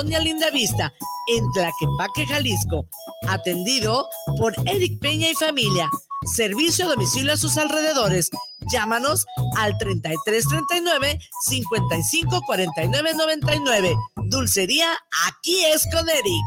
Colonia Lindavista, en Tlaquepaque, Jalisco. Atendido por Eric Peña y familia. Servicio a domicilio a sus alrededores. Llámanos al 3339 554999. Dulcería, aquí es con Eric.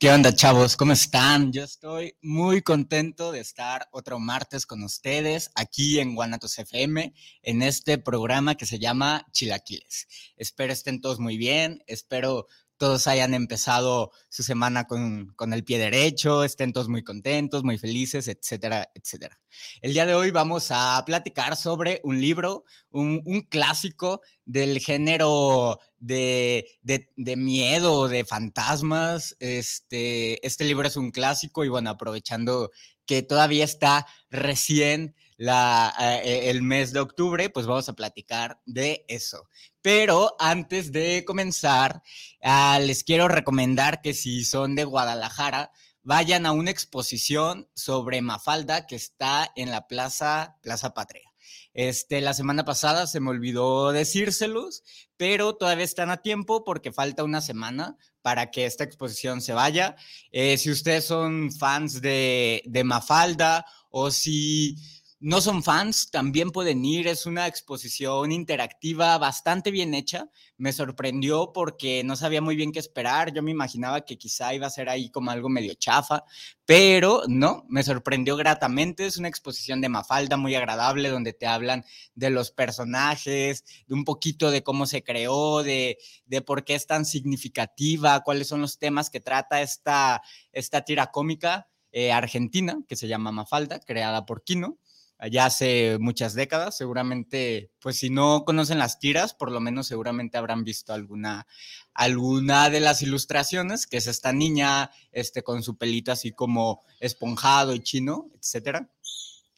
¿Qué onda, chavos? ¿Cómo están? Yo estoy muy contento de estar otro martes con ustedes aquí en Guanatos FM, en este programa que se llama Chilaquiles. Espero estén todos muy bien, espero todos hayan empezado su semana con, el pie derecho, estén todos muy contentos, muy felices, etcétera, etcétera. El día de hoy vamos a platicar sobre un libro, un, clásico del género de, de, miedo, de fantasmas. Este, este libro es un clásico y bueno, aprovechando que todavía está recién la, eh, el mes de octubre, pues vamos a platicar de eso. Pero antes de comenzar, ah, les quiero recomendar que si son de Guadalajara, vayan a una exposición sobre Mafalda que está en la Plaza, Plaza Patria. Este, la semana pasada se me olvidó decírselos, pero todavía están a tiempo porque falta una semana para que esta exposición se vaya. Eh, si ustedes son fans de, de Mafalda o si no son fans, también pueden ir. Es una exposición interactiva bastante bien hecha. Me sorprendió porque no sabía muy bien qué esperar. Yo me imaginaba que quizá iba a ser ahí como algo medio chafa, pero no, me sorprendió gratamente. Es una exposición de Mafalda muy agradable donde te hablan de los personajes, de un poquito de cómo se creó, de, de por qué es tan significativa, cuáles son los temas que trata esta, esta tira cómica. Eh, argentina que se llama Mafalda, creada por Kino ya hace muchas décadas. Seguramente, pues si no conocen las tiras, por lo menos seguramente habrán visto alguna, alguna de las ilustraciones, que es esta niña este, con su pelito así como esponjado y chino, etcétera.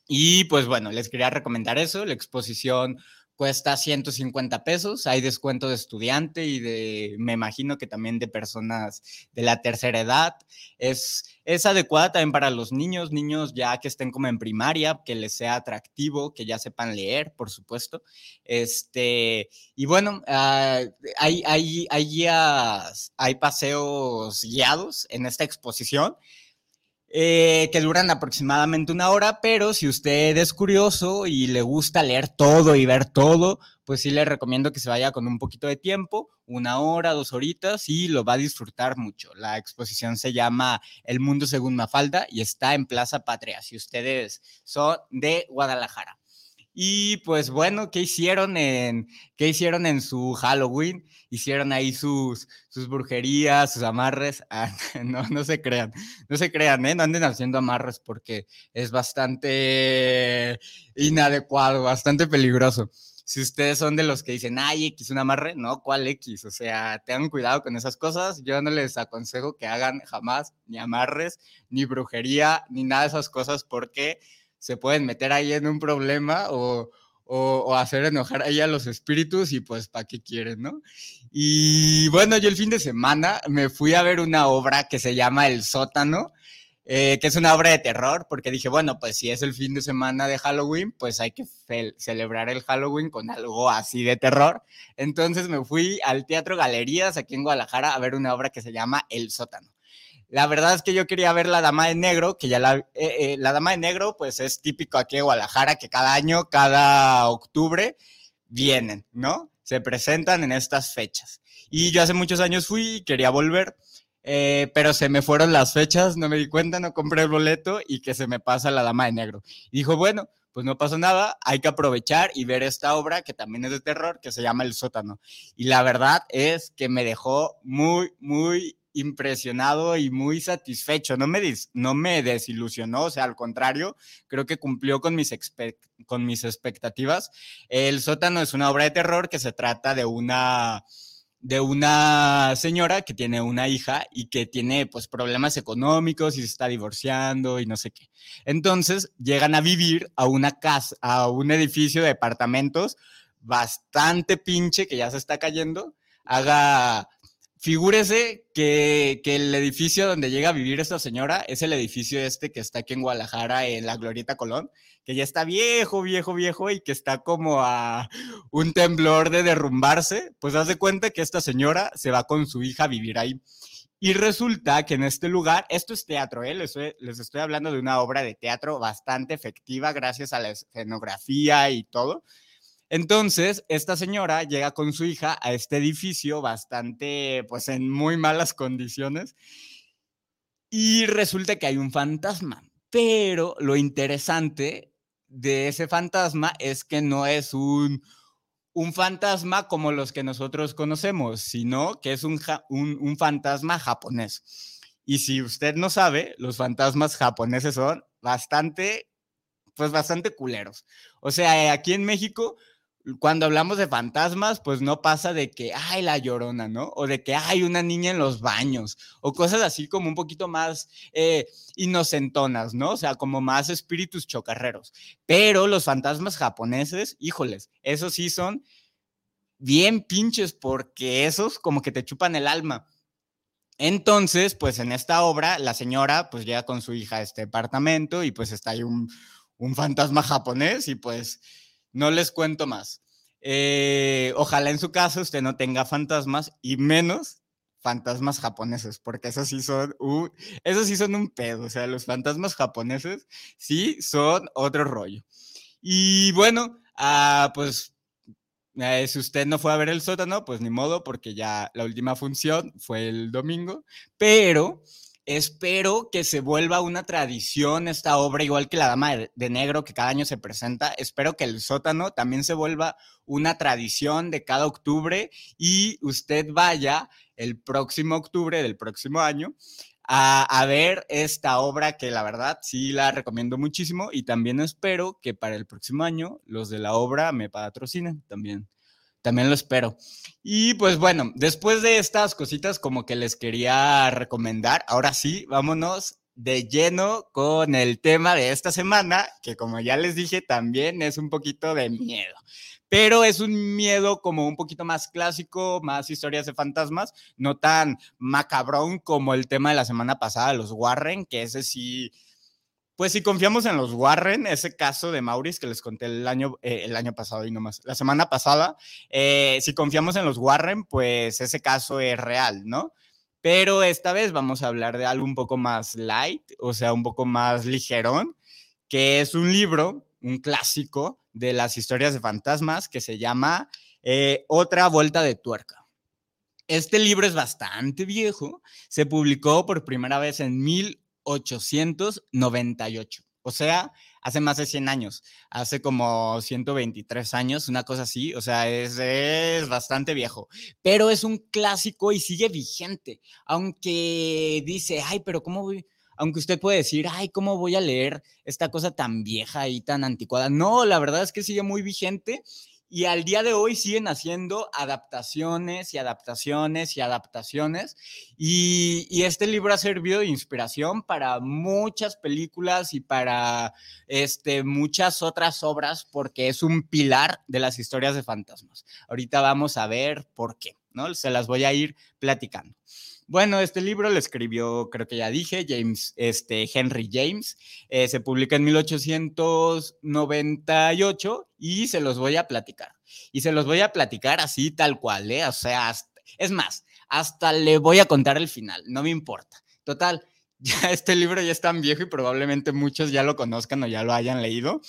Y pues bueno, les quería recomendar eso, la exposición cuesta 150 pesos, hay descuento de estudiante y de, me imagino que también de personas de la tercera edad. Es, es adecuada también para los niños, niños ya que estén como en primaria, que les sea atractivo, que ya sepan leer, por supuesto. Este, y bueno, ah, hay, hay, hay, hay paseos guiados en esta exposición. Eh, que duran aproximadamente una hora, pero si usted es curioso y le gusta leer todo y ver todo, pues sí le recomiendo que se vaya con un poquito de tiempo, una hora, dos horitas, y lo va a disfrutar mucho. La exposición se llama El Mundo Según Mafalda y está en Plaza Patria, si ustedes son de Guadalajara. Y pues bueno, ¿qué hicieron en, qué hicieron en su Halloween? Hicieron ahí sus, sus brujerías, sus amarres. Ah, no, no se crean, no se crean, ¿eh? No anden haciendo amarres porque es bastante inadecuado, bastante peligroso. Si ustedes son de los que dicen, ay, X un amarre, no, ¿cuál X? O sea, tengan cuidado con esas cosas. Yo no les aconsejo que hagan jamás ni amarres, ni brujería, ni nada de esas cosas porque se pueden meter ahí en un problema o, hacer enojar ahí a los espíritus y pues para qué quieren, ¿no? Y bueno, yo el fin de semana me fui a ver una obra que se llama El sótano, eh, que es una obra de terror, porque dije, bueno, pues si es el fin de semana de Halloween, pues hay que celebrar el Halloween con algo así de terror. Entonces me fui al Teatro Galerías aquí en Guadalajara a ver una obra que se llama El sótano. La verdad es que yo quería ver la Dama de Negro, que ya la, eh, eh, la Dama de Negro, pues es típico aquí en Guadalajara, que cada año, cada octubre, vienen, ¿no? Se presentan en estas fechas. Y yo hace muchos años fui y quería volver, eh, pero se me fueron las fechas, no me di cuenta, no compré el boleto y que se me pasa la Dama de Negro. Y dijo, bueno, pues no pasa nada, hay que aprovechar y ver esta obra que también es de terror, que se llama El sótano. Y la verdad es que me dejó muy, muy impresionado y muy satisfecho. No me, no me desilusionó, o sea, al contrario, creo que cumplió con mis, con mis expectativas. El sótano es una obra de terror que se trata de una de una señora que tiene una hija y que tiene pues problemas económicos y se está divorciando y no sé qué. Entonces llegan a vivir a una casa, a un edificio de departamentos bastante pinche que ya se está cayendo. Haga, figúrese que, que, el edificio donde llega a vivir esta señora es el edificio este que está aquí en Guadalajara, en la Glorieta Colón, que ya está viejo, viejo, viejo y que está como a un temblor de derrumbarse, pues hace cuenta que esta señora se va con su hija a vivir ahí. Y resulta que en este lugar, esto es teatro, ¿eh? les, les estoy hablando de una obra de teatro bastante efectiva gracias a la escenografía y todo. Entonces, esta señora llega con su hija a este edificio bastante, pues en muy malas condiciones, y resulta que hay un fantasma. Pero lo interesante de ese fantasma es que no es un, un fantasma como los que nosotros conocemos, sino que es un, un, fantasma japonés. Y si usted no sabe, los fantasmas japoneses son bastante, pues bastante culeros. O sea, aquí en México cuando hablamos de fantasmas, pues no pasa de que hay la llorona, ¿no? O de que hay una niña en los baños, o cosas así como un poquito más eh, inocentonas, ¿no? O sea, como más espíritus chocarreros. Pero los fantasmas japoneses, híjoles, esos sí son bien pinches, porque esos como que te chupan el alma. Entonces, pues en esta obra, la señora pues llega con su hija a este departamento y pues está ahí un, un fantasma japonés y pues no les cuento más. Eh, ojalá en su caso usted no tenga fantasmas y menos fantasmas japoneses, porque esos sí son esos sí son un pedo, o sea, los fantasmas japoneses sí son otro rollo. Y bueno, ah, pues eh, si usted no fue a ver el sótano, pues ni modo, porque ya la última función fue el domingo, pero Espero que se vuelva una tradición esta obra, igual que la Dama de, Negro que cada año se presenta. Espero que el sótano también se vuelva una tradición de cada octubre y usted vaya el próximo octubre del próximo año a, a, ver esta obra que la verdad sí la recomiendo muchísimo y también espero que para el próximo año los de la obra me patrocinen también también lo espero. Y pues bueno, después de estas cositas como que les quería recomendar, ahora sí, vámonos de lleno con el tema de esta semana, que como ya les dije, también es un poquito de miedo. Pero es un miedo como un poquito más clásico, más historias de fantasmas, no tan macabrón como el tema de la semana pasada, los Warren, que ese sí, pues si confiamos en los Warren, ese caso de Maurice que les conté el año, eh, el año pasado y no más la semana pasada, eh, si confiamos en los Warren, pues ese caso es real, ¿no? Pero esta vez vamos a hablar de algo un poco más light, o sea, un poco más ligerón, que es un libro, un clásico de las historias de fantasmas que se llama eh, Otra Vuelta de Tuerca. Este libro es bastante viejo, se publicó por primera vez en 1800. 1898. O sea, hace más de 100 años, hace como 123 años, una cosa así, o sea, es, es, bastante viejo, pero es un clásico y sigue vigente, aunque dice, ay, pero ¿cómo voy? Aunque usted puede decir, ay, ¿cómo voy a leer esta cosa tan vieja y tan anticuada? No, la verdad es que sigue muy vigente y al día de hoy siguen haciendo adaptaciones y adaptaciones y adaptaciones. Y, este libro ha servido de inspiración para muchas películas y para este, muchas otras obras porque es un pilar de las historias de fantasmas. Ahorita vamos a ver por qué, ¿no? Se las voy a ir platicando. Bueno, este libro lo escribió, creo que ya dije, James, este, Henry James. Eh, se publica en 1898 y se los voy a platicar. Y se los voy a platicar así tal cual, ¿eh? O sea, es más, hasta le voy a contar el final, no me importa. Total, ya este libro ya es tan viejo y probablemente muchos ya lo conozcan o ya lo hayan leído.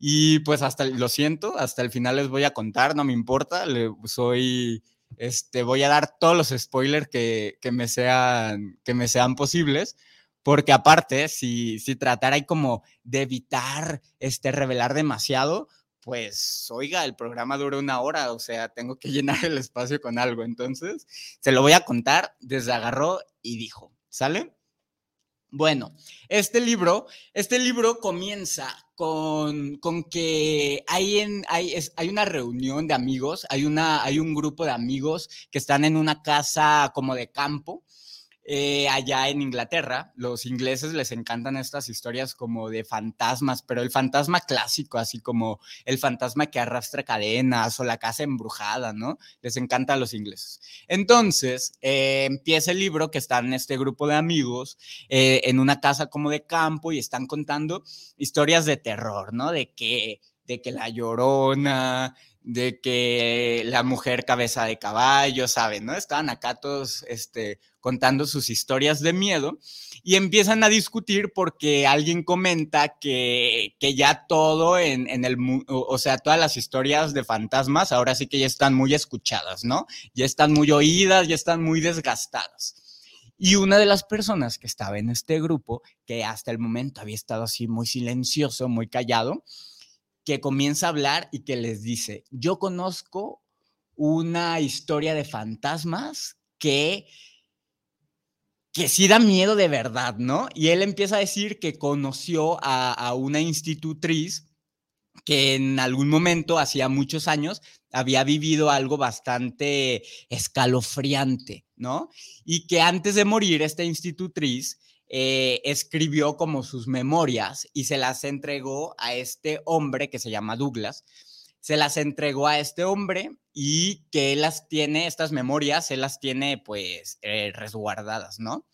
Y pues hasta, lo siento, hasta el final les voy a contar, no me importa, le, soy este, voy a dar todos los spoilers que, me, sean, que me sean posibles, porque aparte, si, si tratara como de evitar este, revelar demasiado, pues, oiga, el programa dura una hora, o sea, tengo que llenar el espacio con algo. Entonces, se lo voy a contar desde agarró y dijo, ¿sale? Bueno, este libro, este libro comienza con, con que hay, en, hay, hay, una reunión de amigos, hay, una, hay un grupo de amigos que están en una casa como de campo eh, allá en Inglaterra. Los ingleses les encantan estas historias como de fantasmas, pero el fantasma clásico, así como el fantasma que arrastra cadenas o la casa embrujada, ¿no? Les encanta a los ingleses. Entonces, eh, empieza el libro que está en este grupo de amigos eh, en una casa como de campo y están contando historias de terror, ¿no? De que, de que la llorona, de que la mujer cabeza de caballo, ¿saben? ¿No? Estaban acá todos este, contando sus historias de miedo y empiezan a discutir porque alguien comenta que, que ya todo en, en, el, o sea, todas las historias de fantasmas ahora sí que ya están muy escuchadas, ¿no? Ya están muy oídas, ya están muy desgastadas. Y una de las personas que estaba en este grupo, que hasta el momento había estado así muy silencioso, muy callado, que comienza a hablar y que les dice, yo conozco una historia de fantasmas que que sí da miedo de verdad, ¿no? Y él empieza a decir que conoció a, a, una institutriz que en algún momento, hacía muchos años, había vivido algo bastante escalofriante, ¿no? Y que antes de morir, esta institutriz eh, escribió como sus memorias y se las entregó a este hombre que se llama Douglas. Se las entregó a este hombre y que él las tiene, estas memorias, él las tiene pues eh, resguardadas, ¿no?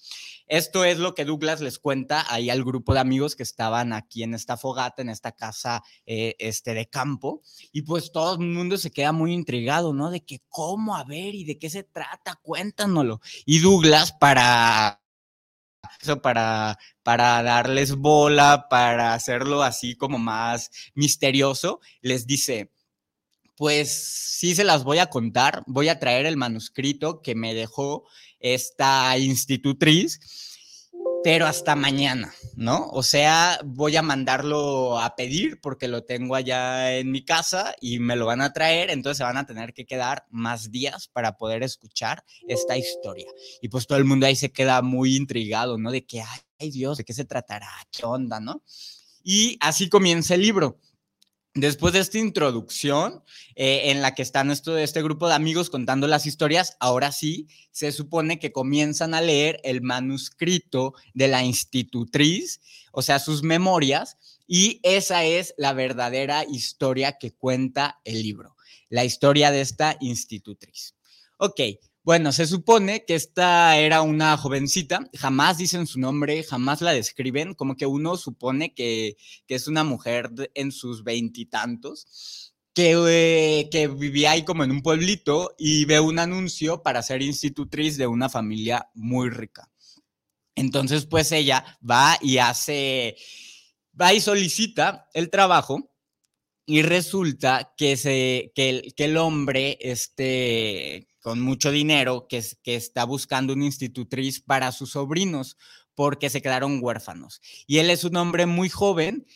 Esto es lo que Douglas les cuenta ahí al grupo de amigos que estaban aquí en esta fogata, en esta casa eh, este, de campo. Y pues todo el mundo se queda muy intrigado, ¿no? De que cómo, a ver, y de qué se trata, cuéntanoslo. Y Douglas, para para, para darles bola, para hacerlo así como más misterioso, les dice, pues sí se las voy a contar, voy a traer el manuscrito que me dejó esta institutriz pero hasta mañana, ¿no? O sea, voy a mandarlo a pedir porque lo tengo allá en mi casa y me lo van a traer, entonces se van a tener que quedar más días para poder escuchar esta historia. Y pues todo el mundo ahí se queda muy intrigado, ¿no? De que, ay Dios, ¿de qué se tratará? ¿Qué onda, no? Y así comienza el libro. Después de esta introducción eh, en la que están este grupo de amigos contando las historias, ahora sí se supone que comienzan a leer el manuscrito de la institutriz, o sea, sus memorias, y esa es la verdadera historia que cuenta el libro, la historia de esta institutriz. Ok, bueno, se supone que esta era una jovencita, jamás dicen su nombre, jamás la describen, como que uno supone que, es una mujer en sus veintitantos, que, eh, que vivía ahí como en un pueblito y ve un anuncio para ser institutriz de una familia muy rica. Entonces, pues ella va y hace, va y solicita el trabajo y resulta que, se, el, que el hombre, este, con mucho dinero que, que está buscando una institutriz para sus sobrinos porque se quedaron huérfanos. Y él es un hombre muy joven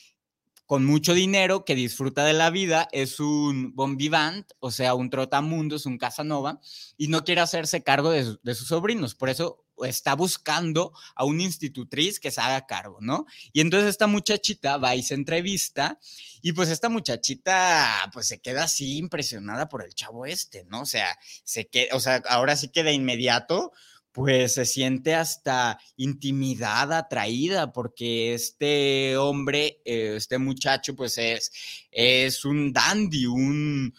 con mucho dinero, que disfruta de la vida, es un bon vivant, o sea, un trotamundos, un Casanova, y no quiere hacerse cargo de, de, sus sobrinos. Por eso está buscando a una institutriz que se haga cargo, ¿no? Y entonces esta muchachita va y se entrevista, y pues esta muchachita, pues se queda así impresionada por el chavo este, ¿no? O sea, se queda, o sea, ahora sí que de inmediato, pues se siente hasta intimidada, atraída, porque este hombre, eh, este muchacho, pues es, es un dandy, un,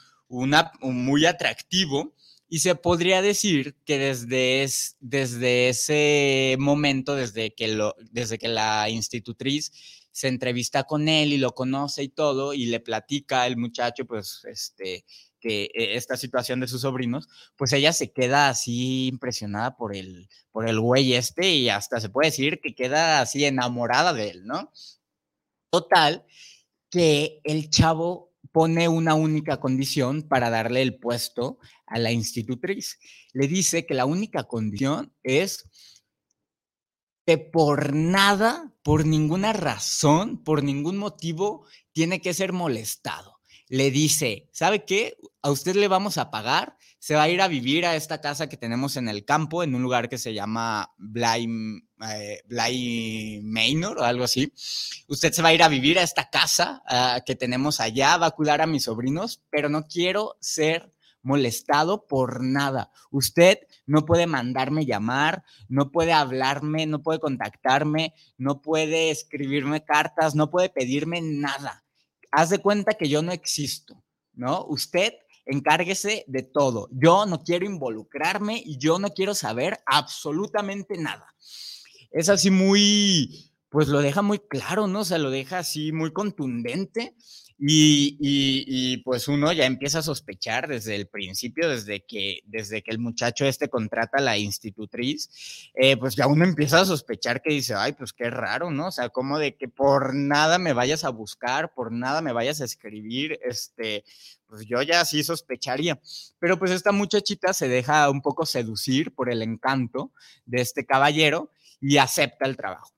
muy atractivo. Y se podría decir que desde, es, desde ese momento, desde que, lo, desde que la institutriz se entrevista con él y lo conoce y todo, y le platica el muchacho, pues, este, que e, esta situación de sus sobrinos, pues ella se queda así impresionada por el, por el güey este y hasta se puede decir que queda así enamorada de él, ¿no? Total, que el chavo pone una única condición para darle el puesto a la institutriz. Le dice que la única condición es que por nada, por ninguna razón, por ningún motivo, tiene que ser molestado le dice, ¿sabe qué? A usted le vamos a pagar, se va a ir a vivir a esta casa que tenemos en el campo, en un lugar que se llama Bly, eh, Manor o algo así. Usted se va a ir a vivir a esta casa ah, que tenemos allá, va a cuidar a mis sobrinos, pero no quiero ser molestado por nada. Usted no puede mandarme llamar, no puede hablarme, no puede contactarme, no puede escribirme cartas, no puede pedirme nada. Haz de cuenta que yo no existo, ¿no? Usted encárguese de todo. Yo no quiero involucrarme y yo no quiero saber absolutamente nada. Es así muy, pues lo deja muy claro, ¿no? O sea, lo deja así muy contundente y, pues uno ya empieza a sospechar desde el principio, desde que, desde que el muchacho este contrata a la institutriz, eh, pues ya uno empieza a sospechar que dice, ay, pues qué raro, ¿no? O sea, como de que por nada me vayas a buscar, por nada me vayas a escribir, este, pues yo ya sí sospecharía. Pero pues esta muchachita se deja un poco seducir por el encanto de este caballero y acepta el trabajo.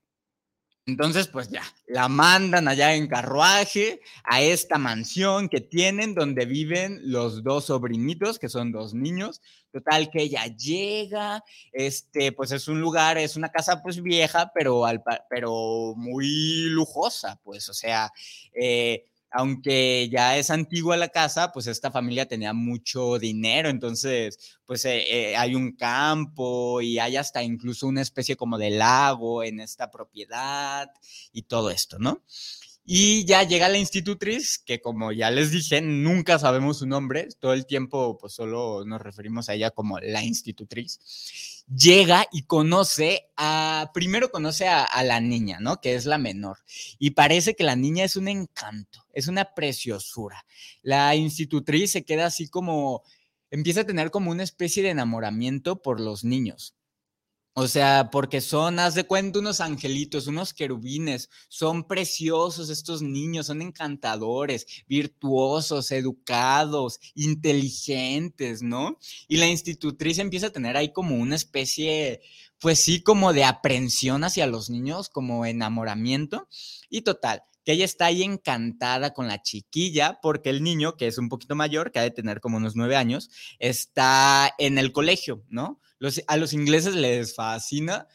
Entonces, pues ya, la mandan allá en carruaje a esta mansión que tienen donde viven los dos sobrinitos, que son dos niños. Total que ella llega, este, pues es un lugar, es una casa pues vieja, pero, al, pero muy lujosa, pues, o sea, eh, aunque ya es antigua la casa, pues esta familia tenía mucho dinero, entonces pues eh, eh, hay un campo y hay hasta incluso una especie como de lago en esta propiedad y todo esto, ¿no? Y ya llega la institutriz, que como ya les dije, nunca sabemos su nombre, todo el tiempo pues solo nos referimos a ella como la institutriz llega y conoce a, primero conoce a, la niña, ¿no? Que es la menor. Y parece que la niña es un encanto, es una preciosura. La institutriz se queda así como, empieza a tener como una especie de enamoramiento por los niños. O sea, porque son, haz de cuenta, unos angelitos, unos querubines, son preciosos estos niños, son encantadores, virtuosos, educados, inteligentes, ¿no? Y la institutriz empieza a tener ahí como una especie, pues sí, como de aprensión hacia los niños, como enamoramiento. Y total, que ella está ahí encantada con la chiquilla porque el niño, que es un poquito mayor, que ha de tener como unos nueve años, está en el colegio, ¿no? A los ingleses les fascina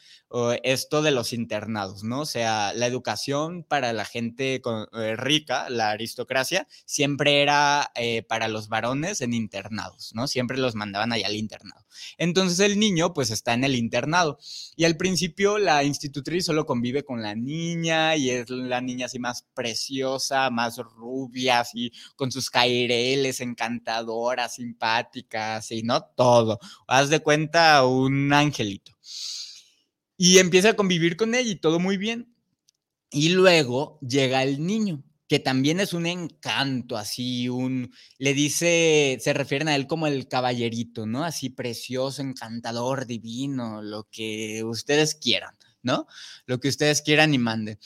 esto de los internados, ¿no? O sea, la educación para la gente eh, rica, la aristocracia, siempre era eh, para los varones en internados, ¿no? Siempre los mandaban allá al internado. Entonces el niño pues está en el internado y al principio la institutriz solo convive con la niña y es la niña así más preciosa, más rubia, así con sus caireles encantadoras, simpáticas y no todo. Haz de cuenta un angelito. Y empieza a convivir con ella y todo muy bien. Y luego llega el niño, que también es un encanto, así, un, le dice, se refieren a él como el caballerito, ¿no? Así precioso, encantador, divino, lo que ustedes quieran, ¿no? Lo que ustedes quieran y manden.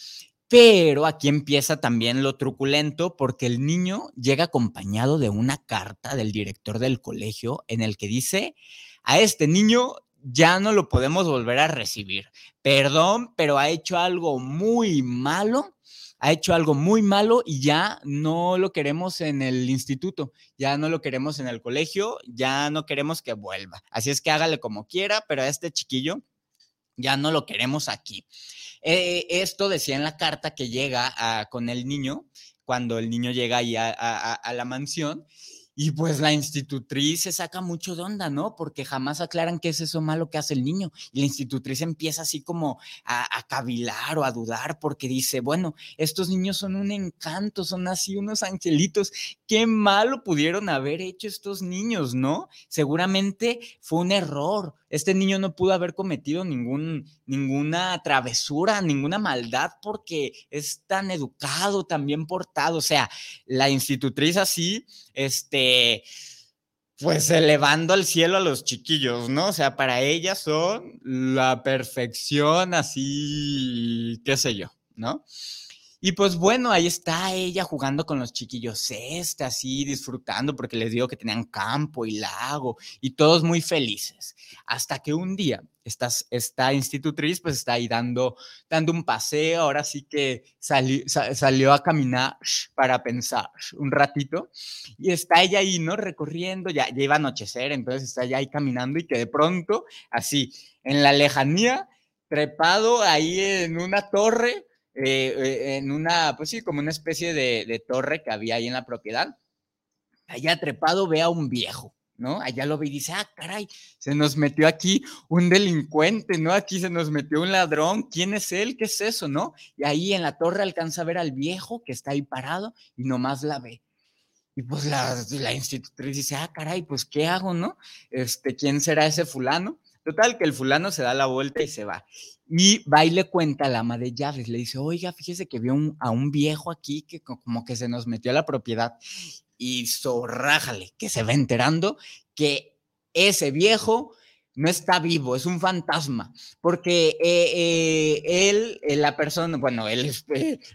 Pero aquí empieza también lo truculento porque el niño llega acompañado de una carta del director del colegio en el que dice, a este niño ya no lo podemos volver a recibir. Perdón, pero ha hecho algo muy malo, ha hecho algo muy malo y ya no lo queremos en el instituto, ya no lo queremos en el colegio, ya no queremos que vuelva. Así es que hágale como quiera, pero a este chiquillo ya no lo queremos aquí. Eh, esto decía en la carta que llega con el niño, cuando el niño llega ahí a la mansión y pues la institutriz se saca mucho de onda, ¿no? Porque jamás aclaran qué es eso malo que hace el niño. Y la institutriz empieza así como a, cavilar o a dudar porque dice, bueno, estos niños son un encanto, son así unos angelitos. Qué malo pudieron haber hecho estos niños, ¿no? Seguramente fue un error. Este niño no pudo haber cometido ningún, ninguna travesura, ninguna maldad porque es tan educado, tan bien portado. O sea, la institutriz así, este, pues elevando al cielo a los chiquillos, ¿no? O sea, para ella son la perfección así, qué sé yo, ¿no? Y pues bueno, ahí está ella jugando con los chiquillos este, así disfrutando porque les digo que tenían campo y lago y todos muy felices. Hasta que un día esta, esta institutriz pues está ahí dando, dando un paseo, ahora sí que salió a caminar para pensar un ratito y está ella ahí, ¿no? Recorriendo, ya, ya iba a anochecer, entonces está ella ahí caminando y que de pronto, así, en la lejanía, trepado ahí en una torre, eh, eh, en una, pues sí, como una especie de, torre que había ahí en la propiedad. Allá trepado ve a un viejo, ¿no? Allá lo ve y dice, ah, caray, se nos metió aquí un delincuente, ¿no? Aquí se nos metió un ladrón, ¿quién es él? ¿Qué es eso, no? Y ahí en la torre alcanza a ver al viejo que está ahí parado y nomás la ve. Y pues la, la institutriz dice, ah, caray, pues ¿qué hago, no? Este, ¿quién será ese fulano? Total, que el fulano se da la vuelta y se va. Y va y le cuenta al ama de llaves, le dice, oiga, fíjese que vio a un viejo aquí que como que se nos metió a la propiedad. Y zorrájale, que se va enterando que ese viejo no está vivo, es un fantasma, porque eh, eh, él, eh, la persona, bueno, él es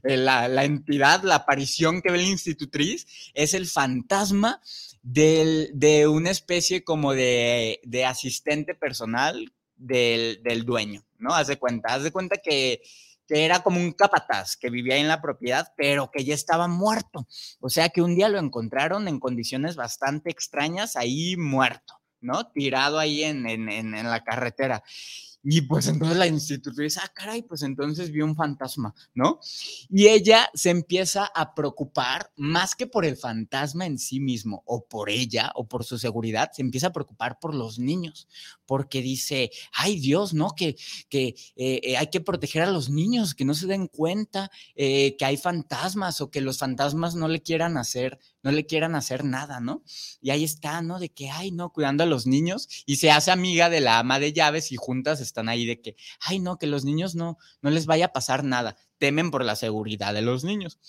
la, entidad, la aparición que ve la institutriz, es el fantasma de una especie como de, asistente personal del, dueño, ¿no? Haz de cuenta, haz de cuenta que, que era como un capataz que vivía en la propiedad, pero que ya estaba muerto. O sea que un día lo encontraron en condiciones bastante extrañas, ahí muerto. ¿no? Tirado ahí en, en, la carretera. Y pues entonces la institutriz dice, ah, caray, pues entonces vio un fantasma, ¿no? Y ella se empieza a preocupar más que por el fantasma en sí mismo o por ella o por su seguridad, se empieza a preocupar por los niños, porque dice, ay Dios, ¿no? Que, que eh, eh, hay que proteger a los niños, que no se den cuenta eh, que hay fantasmas o que los fantasmas no le quieran hacer no le quieran hacer nada, ¿no? Y ahí está, ¿no? De que, ay, no, cuidando a los niños y se hace amiga de la ama de llaves y juntas están ahí de que, ay, no, que los niños no, no les vaya a pasar nada, temen por la seguridad de los niños.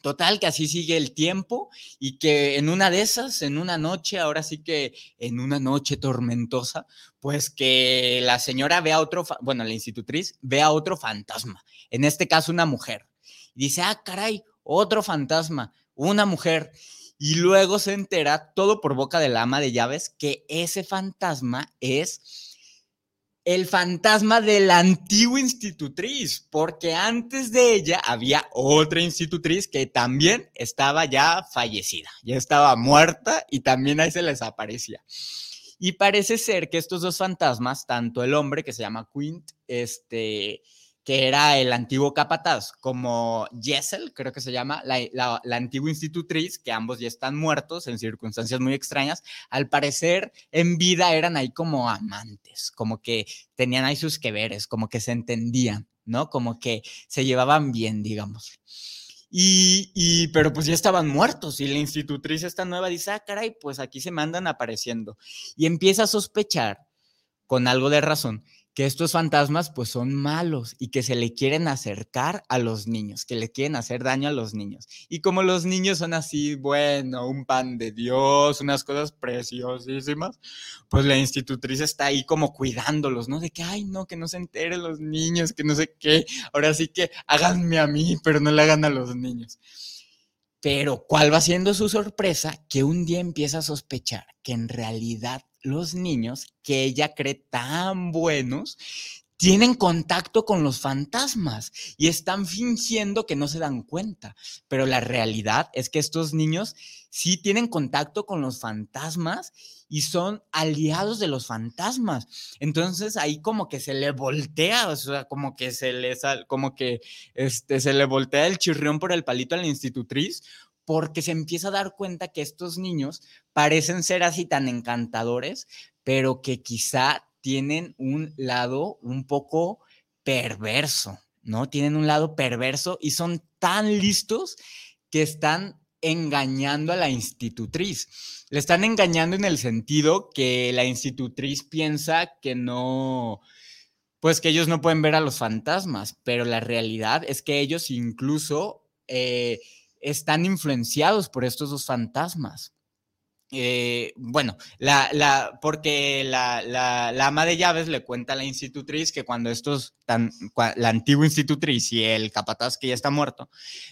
Total, que así sigue el tiempo y que en una de esas, en una noche, ahora sí que en una noche tormentosa, pues que la señora ve a otro, bueno, la institutriz ve otro fantasma, en este caso una mujer. Y dice, ah, caray, otro fantasma una mujer, y luego se entera todo por boca del ama de llaves que ese fantasma es el fantasma de la antigua institutriz, porque antes de ella había otra institutriz que también estaba ya fallecida, ya estaba muerta y también ahí se les aparecía. Y parece ser que estos dos fantasmas, tanto el hombre que se llama Quint, este, que era el antiguo capataz, como Jessel, creo que se llama, la, antigua institutriz, que ambos ya están muertos en circunstancias muy extrañas, al parecer en vida eran ahí como amantes, como que tenían ahí sus que veres, como que se entendían, ¿no? Como que se llevaban bien, digamos. Y, y, pero pues ya estaban muertos y la institutriz esta nueva dice, ah, caray, pues aquí se mandan apareciendo. Y empieza a sospechar, con algo de razón, que estos fantasmas pues son malos y que se le quieren acercar a los niños, que le quieren hacer daño a los niños. Y como los niños son así, bueno, un pan de Dios, unas cosas preciosísimas, pues la institutriz está ahí como cuidándolos, ¿no? De que, ay, no, que no se enteren los niños, que no sé qué. Ahora sí que háganme a mí, pero no le hagan a los niños. Pero, ¿cuál va siendo su sorpresa? Que un día empieza a sospechar que en realidad los niños que ella cree tan buenos tienen contacto con los fantasmas y están fingiendo que no se dan cuenta. Pero la realidad es que estos niños sí tienen contacto con los fantasmas y son aliados de los fantasmas. Entonces ahí como que se le voltea, o sea, como que se le como que este, se le voltea el chirrión por el palito a la institutriz porque se empieza a dar cuenta que estos niños parecen ser así tan encantadores, pero que quizá tienen un lado un poco perverso, ¿no? Tienen un lado perverso y son tan listos que están engañando a la institutriz. Le están engañando en el sentido que la institutriz piensa que no, pues que ellos no pueden ver a los fantasmas, pero la realidad es que ellos incluso... Eh, están influenciados por estos dos fantasmas. eh, bueno, porque la, ama de llaves le cuenta a la institutriz que cuando estos, tan, la antigua institutriz y el capataz que ya está muerto,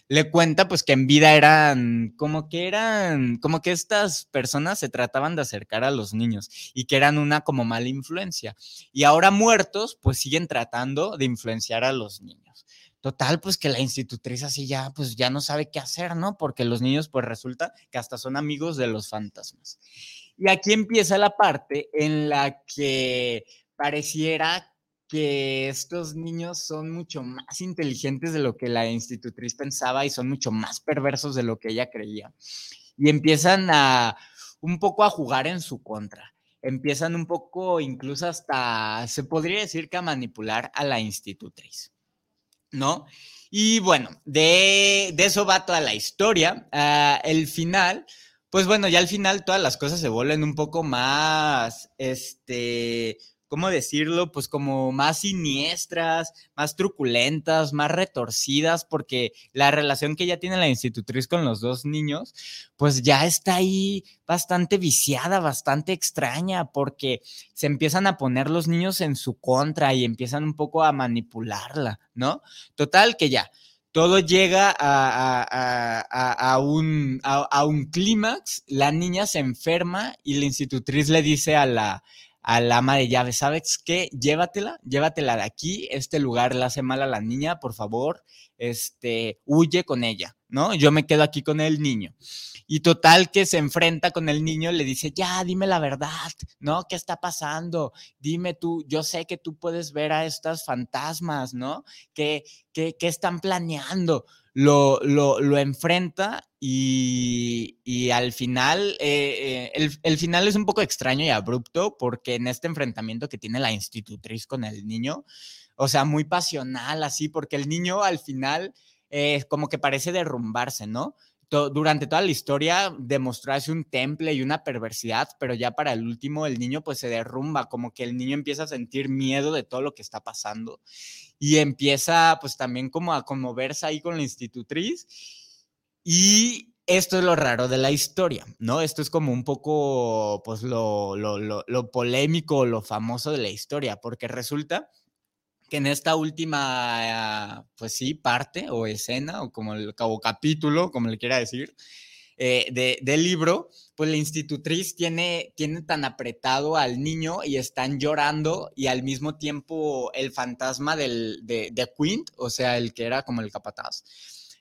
le cuenta pues que en vida eran como que eran, como que estas personas se trataban de acercar a los niños y que eran una como mala influencia. Y ahora muertos pues siguen tratando de influenciar a los niños. Total, pues que la institutriz así ya, pues ya no sabe qué hacer, ¿no? Porque los niños, pues resulta que hasta son amigos de los fantasmas. Y aquí empieza la parte en la que pareciera que estos niños son mucho más inteligentes de lo que la institutriz pensaba y son mucho más perversos de lo que ella creía. Y empiezan a un poco a jugar en su contra. Empiezan un poco, incluso hasta, se podría decir que a manipular a la institutriz. ¿No? Y bueno, de, eso va toda la historia. Ah, el final, pues bueno, ya al final todas las cosas se vuelven un poco más, este, ¿cómo decirlo? Pues como más siniestras, más truculentas, más retorcidas, porque la relación que ya tiene la institutriz con los dos niños, pues ya está ahí bastante viciada, bastante extraña, porque se empiezan a poner los niños en su contra y empiezan un poco a manipularla, ¿no? Total que ya todo llega a, un, a, un clímax, la niña se enferma y la institutriz le dice a la, al ama de llaves, ¿sabes qué? Llévatela, llévatela de aquí, este lugar le hace mal a la niña, por favor, este, huye con ella, ¿no? Yo me quedo aquí con el niño. Y total que se enfrenta con el niño, le dice, ya, dime la verdad, ¿no? ¿Qué está pasando? Dime tú, yo sé que tú puedes ver a estas fantasmas, ¿no? ¿Qué, qué, qué están planeando? Lo, lo, lo enfrenta y, y, al final, eh, eh, el, el, final es un poco extraño y abrupto porque en este enfrentamiento que tiene la institutriz con el niño, o sea, muy pasional así, porque el niño al final eh, como que parece derrumbarse, ¿no? Durante toda la historia demostrarse un temple y una perversidad, pero ya para el último el niño pues se derrumba, como que el niño empieza a sentir miedo de todo lo que está pasando y empieza pues también como a conmoverse ahí con la institutriz y esto es lo raro de la historia, ¿no? Esto es como un poco pues lo, lo, lo, lo polémico, lo famoso de la historia, porque resulta que en esta última, pues sí, parte o escena o como el o capítulo, como le quiera decir, eh, de, del libro, pues la institutriz tiene, tiene tan apretado al niño y están llorando y al mismo tiempo el fantasma del, de, de Quint, o sea, el que era como el capataz,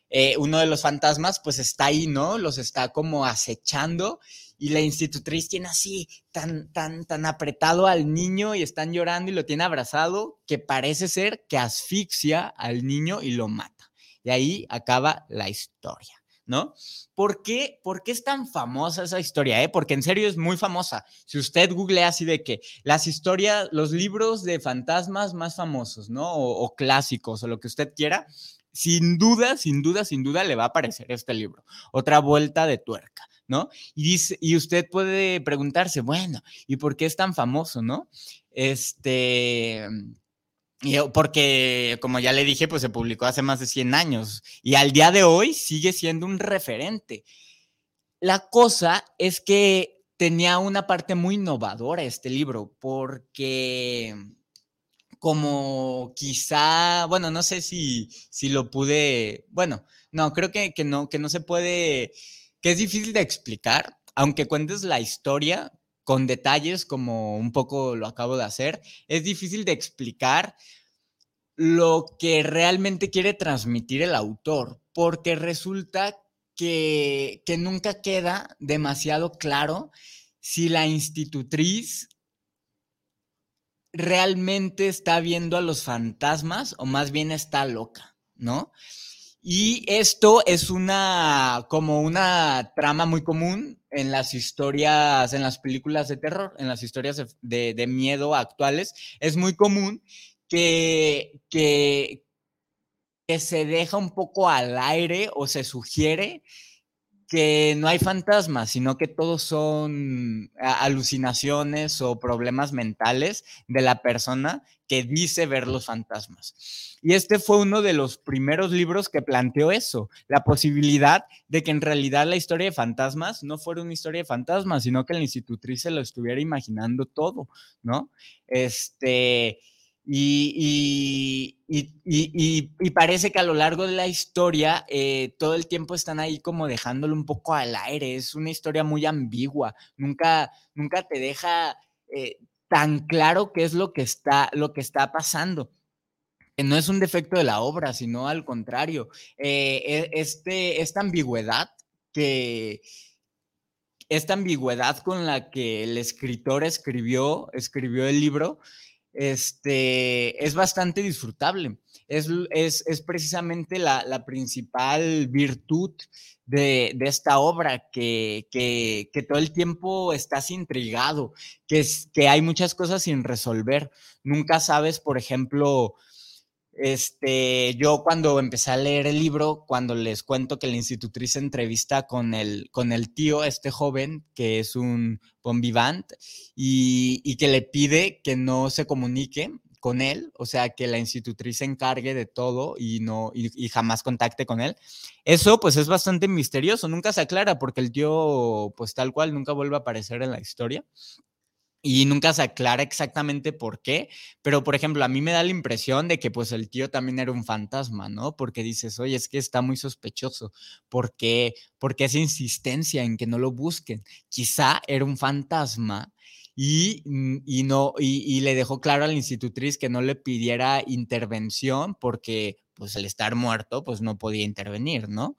eh, uno de los fantasmas pues está ahí, ¿no? Los está como acechando y la institutriz tiene así tan, tan, tan apretado al niño y están llorando y lo tiene abrazado que parece ser que asfixia al niño y lo mata. Y ahí acaba la historia. ¿no? ¿Por qué, ¿Por qué es tan famosa esa historia? Eh? Porque en serio es muy famosa. Si usted googlea así de que las historias, los libros de fantasmas más famosos, ¿no? O, o, clásicos o lo que usted quiera, sin duda, sin duda, sin duda le va a aparecer este libro. Otra vuelta de tuerca. ¿No? Y, dice, y usted puede preguntarse, bueno, ¿y por qué es tan famoso, no? Este, porque, como ya le dije, pues se publicó hace más de 100 años y al día de hoy sigue siendo un referente. La cosa es que tenía una parte muy innovadora este libro, porque como quizá, bueno, no sé si, si lo pude, bueno, no, creo que, que, no, que no se puede que es difícil de explicar, aunque cuentes la historia con detalles como un poco lo acabo de hacer, es difícil de explicar lo que realmente quiere transmitir el autor, porque resulta que, que nunca queda demasiado claro si la institutriz realmente está viendo a los fantasmas o más bien está loca, ¿no? Y esto es una, como una trama muy común en las historias, en las películas de terror, en las historias de, de miedo actuales. Es muy común que, que, que se deja un poco al aire o se sugiere que no hay fantasmas, sino que todos son alucinaciones o problemas mentales de la persona que dice ver los fantasmas. Y este fue uno de los primeros libros que planteó eso, la posibilidad de que en realidad la historia de fantasmas no fuera una historia de fantasmas, sino que la institutriz se lo estuviera imaginando todo, ¿no? Este, y, y, parece que a lo largo de la historia eh, todo el tiempo están ahí como dejándolo un poco al aire. Es una historia muy ambigua. Nunca, nunca te deja eh, tan claro qué es lo que está, lo que está pasando. no es un defecto de la obra, sino al contrario. Eh, e, este, esta ambigüedad que, esta ambigüedad con la que el escritor escribió, escribió el libro, este, es bastante disfrutable. Es, es, precisamente la, principal virtud de, esta obra, que, que, todo el tiempo estás intrigado, que, es, que hay muchas cosas sin resolver. Nunca sabes, por ejemplo, este, yo cuando empecé a leer el libro, cuando les cuento que la institutriz entrevista con el, con el tío, este joven, que es un bon y, y que le pide que no se comunique con él, o sea, que la institutriz se encargue de todo y no y, y, jamás contacte con él. Eso pues es bastante misterioso, nunca se aclara porque el tío pues tal cual nunca vuelve a aparecer en la historia y nunca se aclara exactamente por qué, pero por ejemplo, a mí me da la impresión de que pues el tío también era un fantasma, ¿no? Porque dices, oye, es que está muy sospechoso, ¿por qué? Porque esa insistencia en que no lo busquen? Quizá era un fantasma y, mm, y no, y, y, le dejó claro a la institutriz que no le pidiera intervención porque pues al estar muerto pues no podía intervenir, ¿no?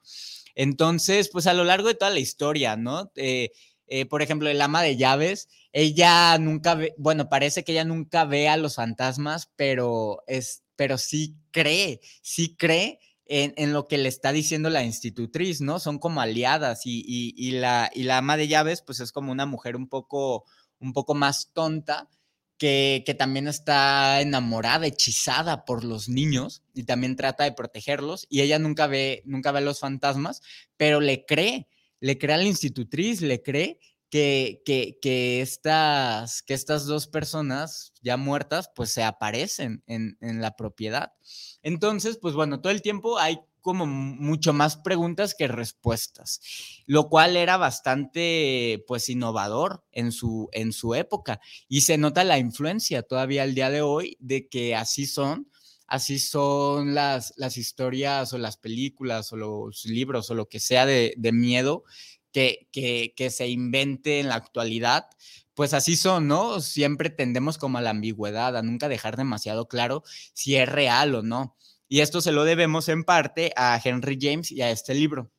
Entonces, pues a lo largo de toda la historia, ¿no? Eh, eh, por ejemplo, el ama de llaves, ella nunca ve, bueno, parece que ella nunca ve a los fantasmas, pero, es, pero sí cree, sí cree en, lo que le está diciendo la institutriz, ¿no? Son como aliadas y, la, y la ama de llaves, pues es como una mujer un poco, un poco más tonta. Que, que, también está enamorada, hechizada por los niños y también trata de protegerlos y ella nunca ve, nunca ve a los fantasmas, pero le cree le cree a la institutriz, le cree que, que, estas, que estas dos personas ya muertas pues se aparecen en, la propiedad. Entonces, pues bueno, todo el tiempo hay como mucho más preguntas que respuestas, lo cual era bastante pues innovador en su, en su época y se nota la influencia todavía al día de hoy de que así son así son las, las historias o las películas o los libros o lo que sea de, miedo que, que, se invente en la actualidad, pues así son, ¿no? Siempre tendemos como a la ambigüedad, a nunca dejar demasiado claro si es real o no. Y esto se lo debemos en parte a Henry James y a este libro.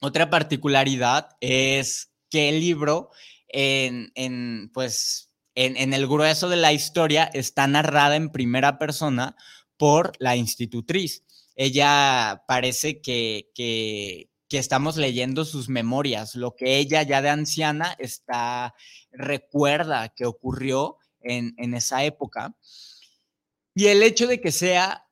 Otra particularidad es que el libro, en, en pues, en, en el grueso de la historia, está narrada en primera persona por la institutriz. Ella parece que, que, estamos leyendo sus memorias, lo que ella ya de anciana está, recuerda que ocurrió en, esa época. Y el hecho de que sea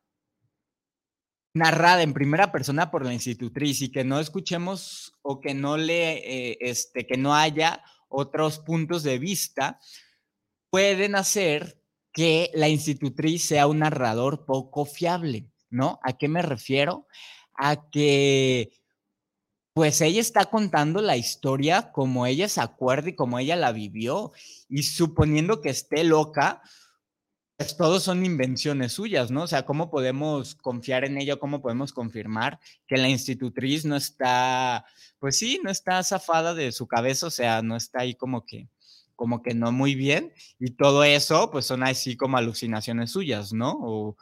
narrada en primera persona por la institutriz y que no escuchemos o que no le, eh, este, que no haya otros puntos de vista, pueden hacer que la institutriz sea un narrador poco fiable, ¿no? ¿A qué me refiero? A que pues ella está contando la historia como ella se acuerda y como ella la vivió. Y suponiendo que esté loca, pues todos son invenciones suyas, ¿no? O sea, ¿cómo podemos confiar en ella? ¿Cómo podemos confirmar que la institutriz no está, pues sí, no está zafada de su cabeza? O sea, no está ahí como que como que no muy bien y todo eso pues son así como alucinaciones suyas, ¿no? O,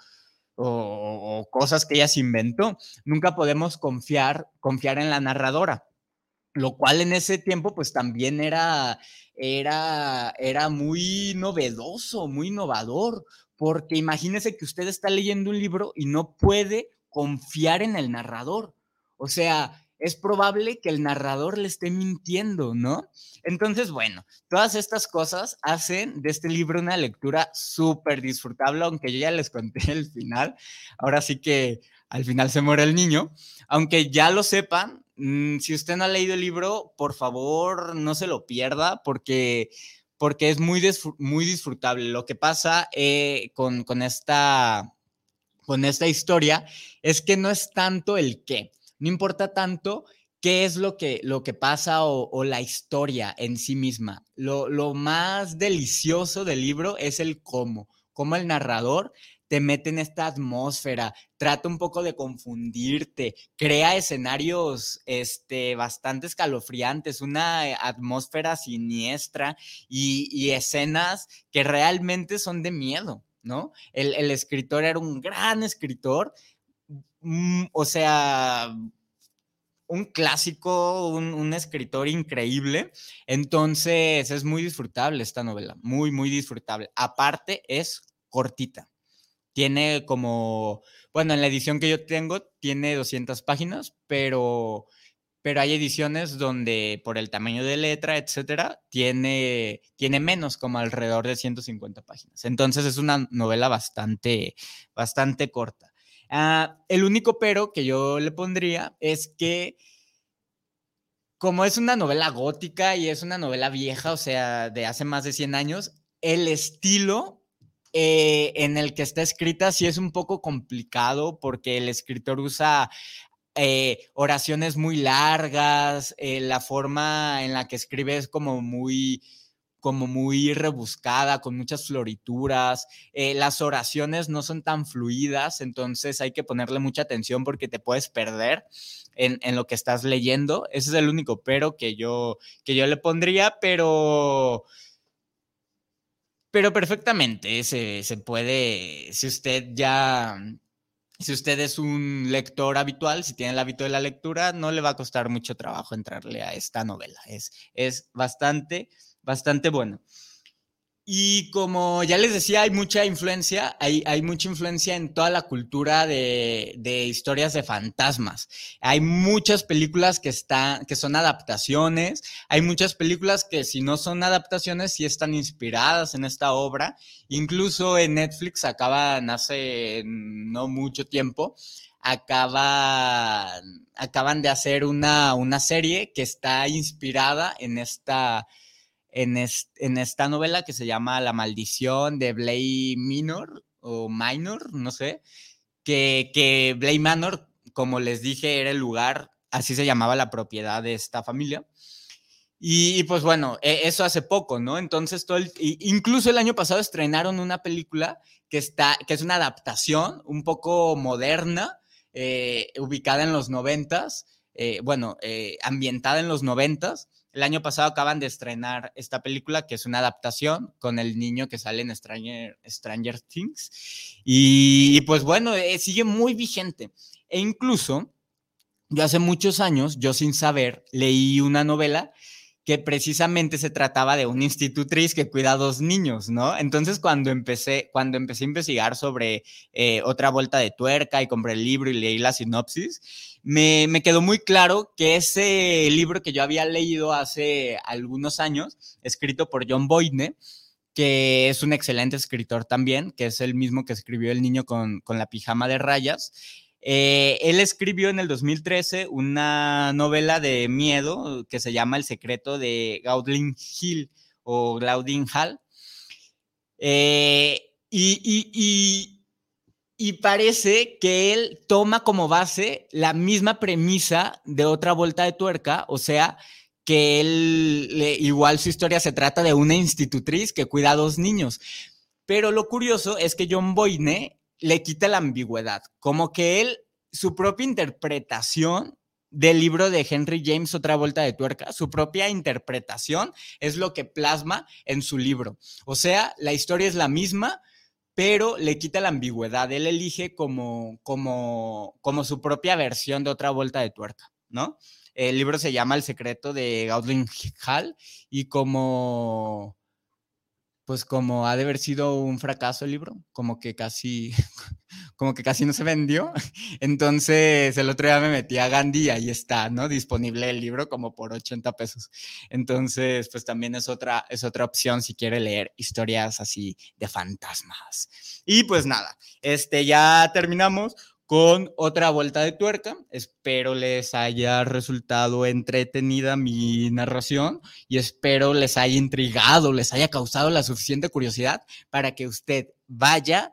cosas que ella se inventó. Nunca podemos confiar, confiar en la narradora, lo cual en ese tiempo pues también era, era, era muy novedoso, muy innovador, porque imagínese que usted está leyendo un libro y no puede confiar en el narrador. O sea, es probable que el narrador le esté mintiendo, ¿no? Entonces, bueno, todas estas cosas hacen de este libro una lectura súper disfrutable, aunque yo ya les conté el final. Ahora sí que al final se muere el niño. Aunque ya lo sepan, mm, si usted no ha leído el libro, por favor, no se lo pierda porque, porque es muy, muy disfrutable. Lo que pasa eh, con, con, esta, con esta historia es que no es tanto el qué, no importa tanto qué es lo que, lo que pasa o, la historia en sí misma. Lo, lo, más delicioso del libro es el cómo, cómo el narrador te mete en esta atmósfera, trata un poco de confundirte, crea escenarios este, bastante escalofriantes, una eh, atmósfera siniestra y, escenas que realmente son de miedo, ¿no? El, el escritor era un gran escritor, mm, o sea, un clásico, un, escritor increíble. Entonces es muy disfrutable esta novela, muy, muy disfrutable. Aparte es cortita. Tiene como, bueno, en la edición que yo tengo tiene 200 páginas, pero, pero hay ediciones donde por el tamaño de letra, etcétera, tiene, tiene menos, como alrededor de 150 páginas. Entonces es una novela bastante, bastante corta. Ah, el único pero que yo le pondría es que como es una novela gótica y es una novela vieja, o sea, de hace más de 100 años, el estilo eh, en el que está escrita sí es un poco complicado porque el escritor usa eh, oraciones muy largas, eh, la forma en la que escribe es como muy como muy rebuscada, con muchas florituras. Eh, las oraciones no son tan fluidas, entonces hay que ponerle mucha atención porque te puedes perder en, lo que estás leyendo. Ese es el único pero que yo, que yo le pondría, pero pero perfectamente se, se, puede, si usted ya, si usted es un lector habitual, si tiene el hábito de la lectura, no le va a costar mucho trabajo entrarle a esta novela. Es, es bastante, bastante bueno. Y como ya les decía, hay mucha influencia, hay, hay mucha influencia en toda la cultura de, de, historias de fantasmas. Hay muchas películas que, están, que son adaptaciones, hay muchas películas que si no son adaptaciones, sí están inspiradas en esta obra. Incluso en Netflix acaban hace no mucho tiempo, acaban, acaban de hacer una, una serie que está inspirada en esta en, esta novela que se llama La maldición de Blay Minor o Minor, no sé, que, que Blay Manor, como les dije, era el lugar, así se llamaba la propiedad de esta familia. Y, pues bueno, e, eso hace poco, ¿no? Entonces, todo incluso el año pasado estrenaron una película que, está, que es una adaptación un poco moderna, eh, ubicada en los noventas, eh, bueno, eh, ambientada en los noventas, el año pasado acaban de estrenar esta película, que es una adaptación con el niño que sale en Stranger, Stranger Things. Y, pues bueno, eh, sigue muy vigente. E incluso, yo hace muchos años, yo sin saber, leí una novela que precisamente se trataba de una institutriz que cuida a dos niños, ¿no? Entonces cuando empecé, cuando empecé a investigar sobre eh, otra vuelta de tuerca y compré el libro y leí la sinopsis, me, me, quedó muy claro que ese libro que yo había leído hace algunos años, escrito por John Boyne, que es un excelente escritor también, que es el mismo que escribió El niño con, con la pijama de rayas, eh, él escribió en el 2013 una novela de miedo que se llama El secreto de Gaudlin Hill o Gaudlin Hall. Eh, y, y, parece que él toma como base la misma premisa de otra vuelta de tuerca, o sea, que él, igual su historia se trata de una institutriz que cuida a dos niños. Pero lo curioso es que John Boyne le quita la ambigüedad, como que él, su propia interpretación del libro de Henry James, Otra Vuelta de Tuerca, su propia interpretación es lo que plasma en su libro. O sea, la historia es la misma, pero le quita la ambigüedad. Él elige como, como, como su propia versión de Otra Vuelta de Tuerca, ¿no? El libro se llama El secreto de Gaudlin Hall y como pues como ha de haber sido un fracaso el libro, como que casi, como que casi no se vendió. Entonces el otro día me metí a Gandhi y ahí está, ¿no? Disponible el libro como por 80 pesos. Entonces, pues también es otra, es otra opción si quiere leer historias así de fantasmas. Y pues nada, este ya terminamos con otra vuelta de tuerca. Espero les haya resultado entretenida mi narración y espero les haya intrigado, les haya causado la suficiente curiosidad para que usted vaya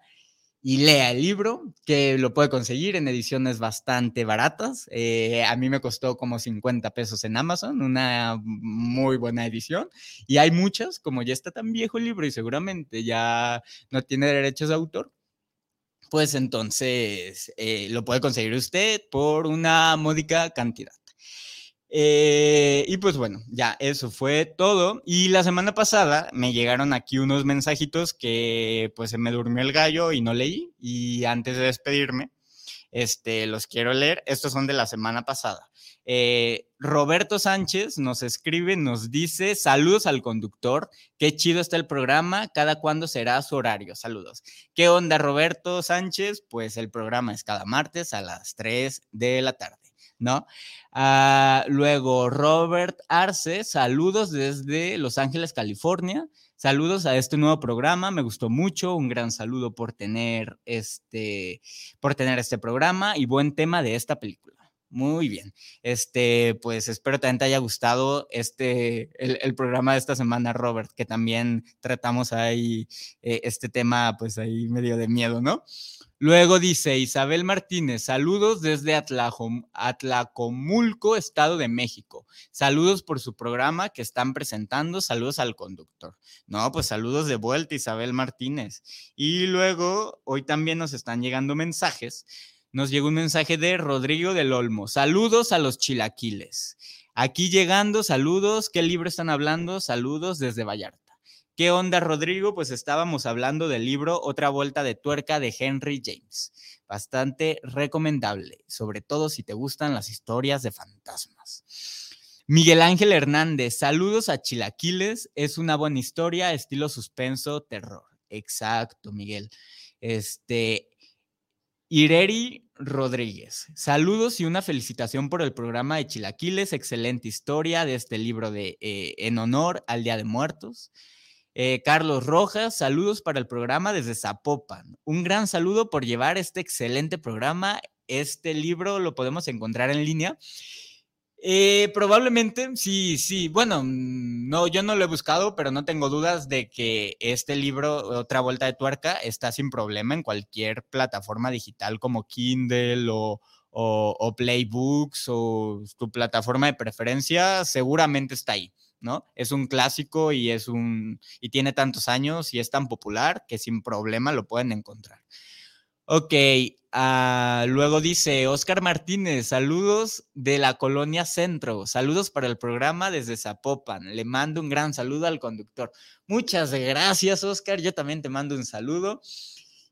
y lea el libro, que lo puede conseguir en ediciones bastante baratas. Eh, a mí me costó como 50 pesos en Amazon, una muy buena edición. Y hay muchas, como ya está tan viejo el libro y seguramente ya no tiene derechos de autor, pues entonces eh, lo puede conseguir usted por una módica cantidad. Eh, y pues bueno, ya eso fue todo. Y la semana pasada me llegaron aquí unos mensajitos que pues se me durmió el gallo y no leí. Y antes de despedirme, este, los quiero leer. Estos son de la semana pasada. Eh, Roberto Sánchez nos escribe, nos dice, saludos al conductor, qué chido está el programa, cada cuándo será su horario, saludos. ¿Qué onda Roberto Sánchez? Pues el programa es cada martes a las 3 de la tarde, ¿no? Ah, luego Robert Arce, saludos desde Los Ángeles, California. Saludos a este nuevo programa, me gustó mucho, un gran saludo por tener este, por tener este programa y buen tema de esta película. Muy bien. Este, pues espero también te haya gustado este, el, programa de esta semana, Robert, que también tratamos ahí eh, este tema, pues ahí medio de miedo, ¿no? Luego dice Isabel Martínez, saludos desde Atlacomulco, Estado de México. Saludos por su programa que están presentando. Saludos al conductor. No, pues saludos de vuelta, Isabel Martínez. Y luego, hoy también nos están llegando mensajes nos llegó un mensaje de Rodrigo del Olmo. Saludos a los chilaquiles. Aquí llegando, saludos. ¿Qué libro están hablando? Saludos desde Vallarta. ¿Qué onda, Rodrigo? Pues estábamos hablando del libro Otra Vuelta de Tuerca de Henry James. Bastante recomendable, sobre todo si te gustan las historias de fantasmas. Miguel Ángel Hernández, saludos a Chilaquiles. Es una buena historia, estilo suspenso, terror. Exacto, Miguel. Este, Ireri Rodríguez. Saludos y una felicitación por el programa de Chilaquiles. Excelente historia de este libro de eh, En honor al Día de Muertos. Eh, Carlos Rojas, saludos para el programa desde Zapopan. Un gran saludo por llevar este excelente programa. Este libro lo podemos encontrar en línea eh, probablemente, sí, sí. Bueno, mm, no, yo no lo he buscado, pero no tengo dudas de que este libro, Otra Vuelta de Tuerca, está sin problema en cualquier plataforma digital como Kindle o, Playbooks o tu plataforma de preferencia, seguramente está ahí. ¿no? Es un clásico y es un y tiene tantos años y es tan popular que sin problema lo pueden encontrar. Ok, Ah, luego dice Oscar Martínez, saludos de la colonia Centro, saludos para el programa desde Zapopan. Le mando un gran saludo al conductor. Muchas gracias, Oscar. Yo también te mando un saludo.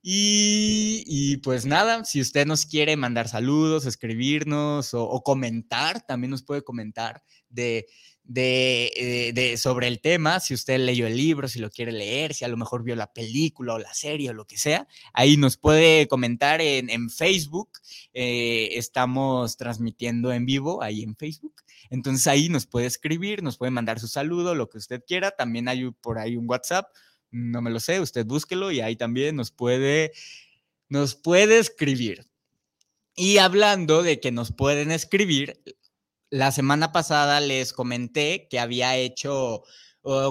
Y, pues nada, si usted nos quiere mandar saludos, escribirnos o comentar, también nos puede comentar de eh, de, sobre el tema, si usted leyó el libro, si lo quiere leer, si a lo mejor vio la película o la serie o lo que sea, ahí nos puede comentar en, Facebook. Eh, estamos transmitiendo en vivo ahí en Facebook. Entonces ahí nos puede escribir, nos puede mandar su saludo, lo que usted quiera. También hay por ahí un WhatsApp, no me lo sé, usted búsquelo y ahí también nos puede, nos puede escribir. Y hablando de que nos pueden escribir, la semana pasada les comenté que había hecho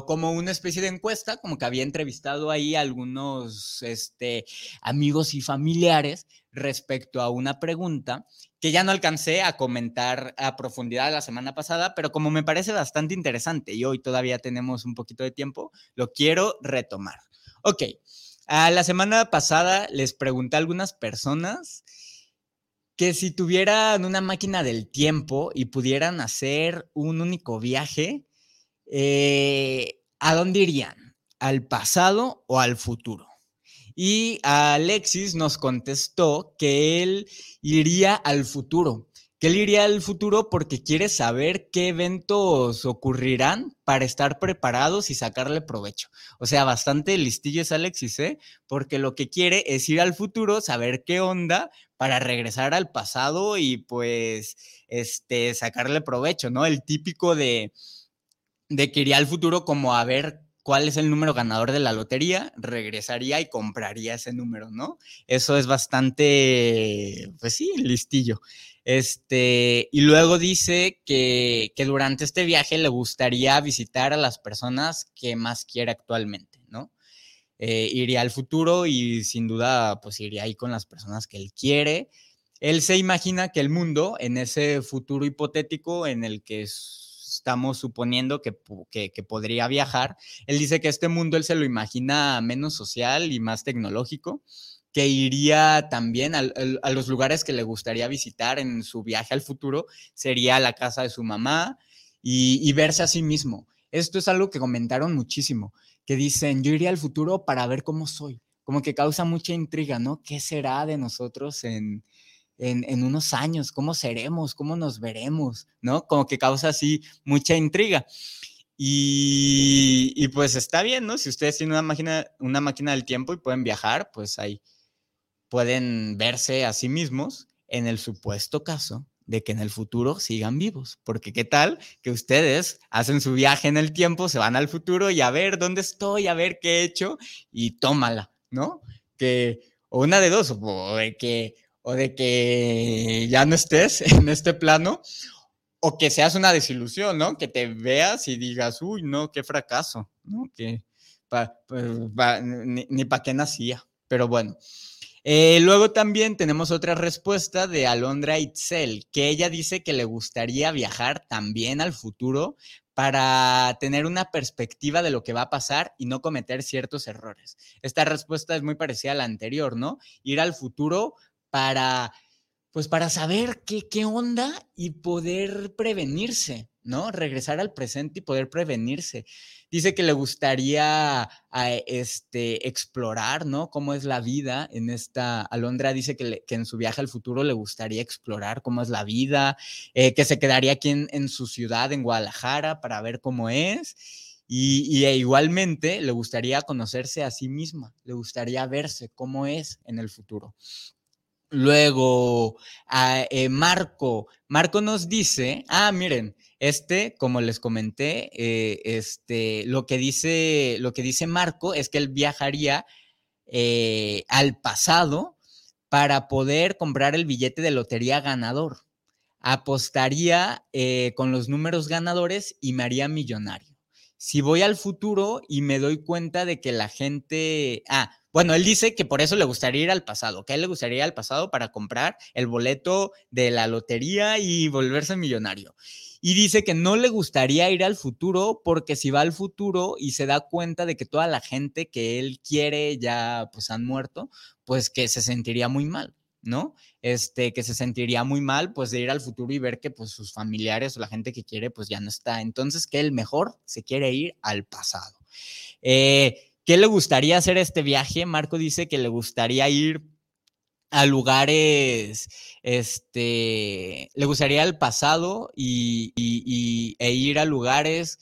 como una especie de encuesta, como que había entrevistado ahí algunos este, amigos y familiares respecto a una pregunta que ya no alcancé a comentar a profundidad la semana pasada, pero como me parece bastante interesante y hoy todavía tenemos un poquito de tiempo, lo quiero retomar. Ok, a la semana pasada les pregunté a algunas personas que si tuvieran una máquina del tiempo y pudieran hacer un único viaje, eh, ¿a dónde irían? ¿Al pasado o al futuro? Y Alexis nos contestó que él iría al futuro, que él iría al futuro porque quiere saber qué eventos ocurrirán para estar preparados y sacarle provecho. O sea, bastante listillo es Alexis, ¿eh? Porque lo que quiere es ir al futuro, saber qué onda para regresar al pasado y pues, este, sacarle provecho, ¿no? El típico de, de que iría al futuro como a ver cuál es el número ganador de la lotería, regresaría y compraría ese número, ¿no? Eso es bastante, pues sí, listillo. Este, y luego dice que, que durante este viaje le gustaría visitar a las personas que más quiere actualmente, ¿no? Eh, iría al futuro y sin duda, pues iría ahí con las personas que él quiere. Él se imagina que el mundo, en ese futuro hipotético en el que estamos suponiendo que, que, podría viajar, él dice que este mundo él se lo imagina menos social y más tecnológico que iría también a, los lugares que le gustaría visitar en su viaje al futuro, sería la casa de su mamá y, verse a sí mismo. Esto es algo que comentaron muchísimo, que dicen, yo iría al futuro para ver cómo soy, como que causa mucha intriga, ¿no? ¿Qué será de nosotros en, en, unos años? ¿Cómo seremos? ¿Cómo nos veremos? ¿No? Como que causa así mucha intriga. Y, y, pues está bien, ¿no? Si ustedes tienen una máquina, una máquina del tiempo y pueden viajar, pues ahí pueden verse a sí mismos en el supuesto caso de que en el futuro sigan vivos. Porque qué tal que ustedes hacen su viaje en el tiempo, se van al futuro y a ver dónde estoy, a ver qué he hecho y tómala, ¿no? Que o una de dos, o de que o de que ya no estés en este plano o que seas una desilusión, ¿no? Que te veas y digas, uy, no, qué fracaso, ¿no? Que pa, ni, ni para qué nacía. Pero bueno, eh, luego también tenemos otra respuesta de Alondra Itzel, que ella dice que le gustaría viajar también al futuro para tener una perspectiva de lo que va a pasar y no cometer ciertos errores. Esta respuesta es muy parecida a la anterior, ¿no? Ir al futuro para, pues para saber qué, qué onda y poder prevenirse, ¿no? Regresar al presente y poder prevenirse. Dice que le gustaría este, explorar, ¿no? Cómo es la vida en esta, Alondra dice que, que en su viaje al futuro le gustaría explorar cómo es la vida, eh, que se quedaría aquí en, su ciudad, en Guadalajara, para ver cómo es. Y, e igualmente le gustaría conocerse a sí misma, le gustaría verse cómo es en el futuro. Luego, ah, eh, Marco, Marco nos dice, ah, miren, este, como les comenté, eh, este, lo que dice, lo que dice Marco es que él viajaría eh, al pasado para poder comprar el billete de lotería ganador. Apostaría eh, con los números ganadores y me haría millonario. Si voy al futuro y me doy cuenta de que la gente, ah, bueno, él dice que por eso le gustaría ir al pasado, que a él le gustaría ir al pasado para comprar el boleto de la lotería y volverse millonario y dice que no le gustaría ir al futuro porque si va al futuro y se da cuenta de que toda la gente que él quiere ya pues han muerto, pues que se sentiría muy mal. ¿no? Este, que se sentiría muy mal, pues, de ir al futuro y ver que, pues, sus familiares o la gente que quiere, pues, ya no está. Entonces, que él mejor se quiere ir al pasado. Eh, ¿Qué le gustaría hacer este viaje? Marco dice que le gustaría ir a lugares, este, le gustaría el pasado y, e ir a lugares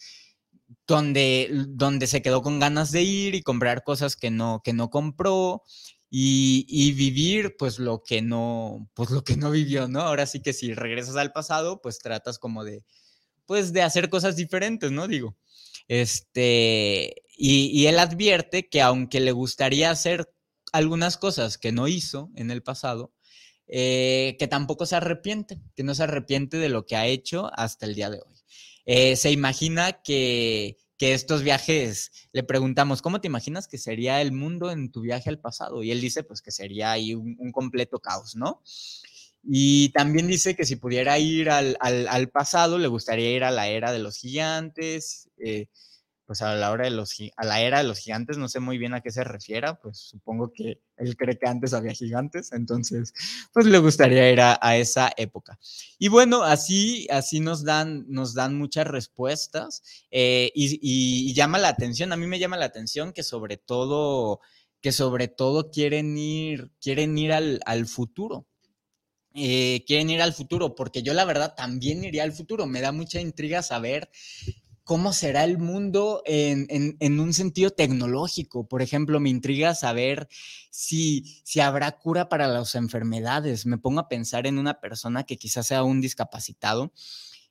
donde, donde se quedó con ganas de ir y comprar cosas que no, que no compró y, vivir pues lo que no, pues lo que no vivió, ¿no? Ahora sí que si regresas al pasado, pues tratas como de, pues de hacer cosas diferentes, ¿no? Digo, este, y, y él advierte que aunque le gustaría hacer algunas cosas que no hizo en el pasado, eh, que tampoco se arrepiente, que no se arrepiente de lo que ha hecho hasta el día de hoy. Eh, se imagina que, estos viajes, le preguntamos, ¿cómo te imaginas que sería el mundo en tu viaje al pasado? Y él dice, pues que sería ahí un, completo caos, ¿no? Y también dice que si pudiera ir al, pasado, le gustaría ir a la era de los gigantes, eh, pues a la hora de los a la era de los gigantes, no sé muy bien a qué se refiera, pues supongo que él cree que antes había gigantes, entonces pues le gustaría ir a, esa época. Y bueno, así, así nos dan, nos dan muchas respuestas eh, y, llama la atención, a mí me llama la atención que sobre todo, que sobre todo quieren ir, quieren ir al, al futuro. Eh, quieren ir al futuro, porque yo la verdad también iría al futuro. Me da mucha intriga saber cómo será el mundo en, un sentido tecnológico. Por ejemplo, me intriga saber si, si habrá cura para las enfermedades. Me pongo a pensar en una persona que quizás sea un discapacitado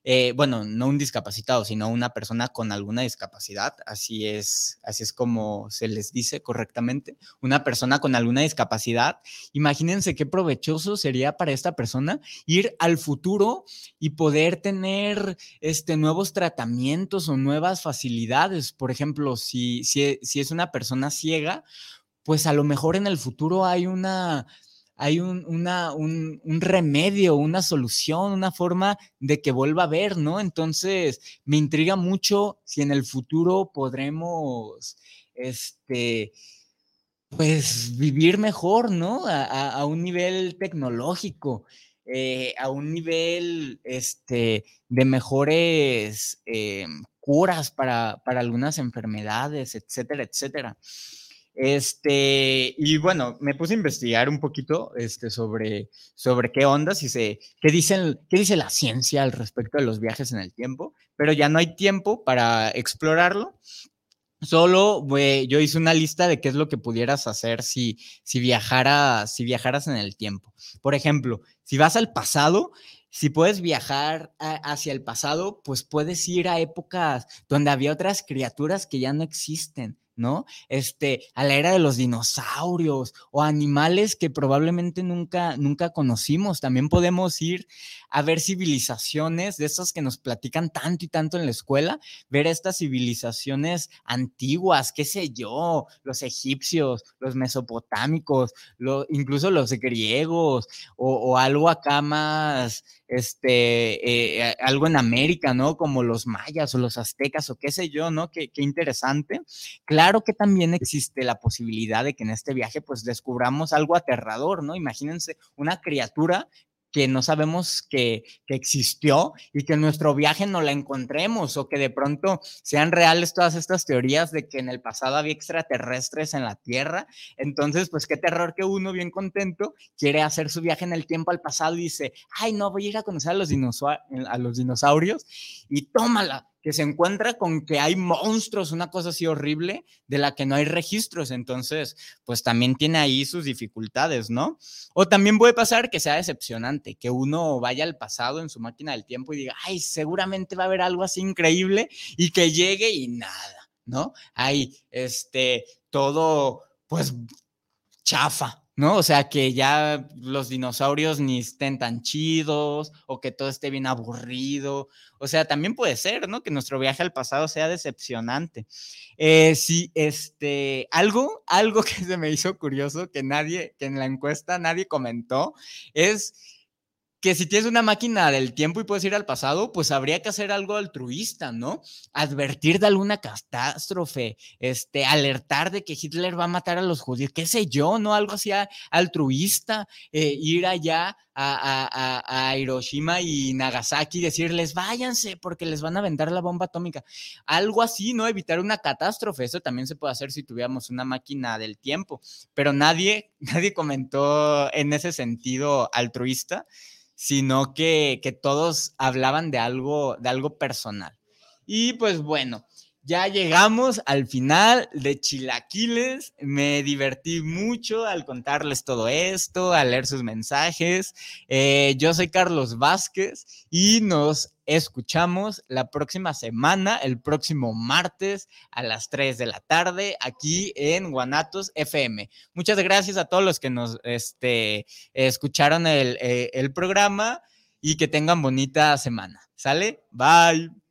eh, bueno, no un discapacitado, sino una persona con alguna discapacidad, así es, así es como se les dice correctamente, una persona con alguna discapacidad, imagínense qué provechoso sería para esta persona ir al futuro y poder tener este, nuevos tratamientos o nuevas facilidades. Por ejemplo, si, si, si es una persona ciega, pues a lo mejor en el futuro hay una hay un, un, remedio, una solución, una forma de que vuelva a ver, ¿no? Entonces, me intriga mucho si en el futuro podremos, este, pues, vivir mejor, ¿no? A, un nivel tecnológico. Eh, a un nivel este, de mejores eh, curas para, para algunas enfermedades, etcétera, etcétera. Este, y bueno, me puse a investigar un poquito este, sobre, sobre qué ondas y se, qué, dicen, qué dice la ciencia al respecto de los viajes en el tiempo, pero ya no hay tiempo para explorarlo. Solo yo hice una lista de qué es lo que pudieras hacer si, si, viajara, si viajaras en el tiempo. Por ejemplo, si vas al pasado, si puedes viajar hacia el pasado, pues puedes ir a épocas donde había otras criaturas que ya no existen ¿no? Este, a la era de los dinosaurios o animales que probablemente nunca, nunca conocimos. También podemos ir a ver civilizaciones de esas que nos platican tanto y tanto en la escuela, ver estas civilizaciones antiguas, qué sé yo, los egipcios, los mesopotámicos, incluso los griegos o, algo acá más, este, eh, algo en América, ¿no? Como los mayas o los aztecas o qué sé yo, ¿no? Qué, qué interesante. Claro que también existe la posibilidad de que en este viaje pues descubramos algo aterrador, ¿no? Imagínense una criatura que no sabemos que, existió y que en nuestro viaje no la encontremos o que de pronto sean reales todas estas teorías de que en el pasado había extraterrestres en la Tierra. Entonces, pues qué terror que uno bien contento quiere hacer su viaje en el tiempo al pasado y dice, ay, no, voy a ir a conocer a los, a los dinosaurios y tómala que se encuentra con que hay monstruos, una cosa así horrible de la que no hay registros. Entonces, pues también tiene ahí sus dificultades, ¿no? O también puede pasar que sea decepcionante, que uno vaya al pasado en su máquina del tiempo y diga, ay, seguramente va a haber algo así increíble y que llegue y nada, ¿no? Hay este, todo, pues, chafa, ¿no? O sea, que ya los dinosaurios ni estén tan chidos o que todo esté bien aburrido. O sea, también puede ser, ¿no? Que nuestro viaje al pasado sea decepcionante. Eh, sí, este, algo, algo que se me hizo curioso que nadie, que en la encuesta nadie comentó, es que si tienes una máquina del tiempo y puedes ir al pasado, pues habría que hacer algo altruista, ¿no? Advertir de alguna catástrofe, este, alertar de que Hitler va a matar a los judíos, qué sé yo, ¿no? Algo así altruista, eh, ir allá a, Hiroshima y Nagasaki decirles, váyanse porque les van a aventar la bomba atómica. Algo así, ¿no? Evitar una catástrofe. Eso también se puede hacer si tuviéramos una máquina del tiempo. Pero nadie, nadie comentó en ese sentido altruista sino que, todos hablaban de algo, de algo personal. Y pues bueno, ya llegamos al final de Chilaquiles. Me divertí mucho al contarles todo esto, al leer sus mensajes. Eh, yo soy Carlos Vázquez y nos escuchamos la próxima semana, el próximo martes a las 3 de la tarde, aquí en Guanatos FM. Muchas gracias a todos los que nos este, escucharon el, eh, el programa y que tengan bonita semana. ¿Sale? Bye.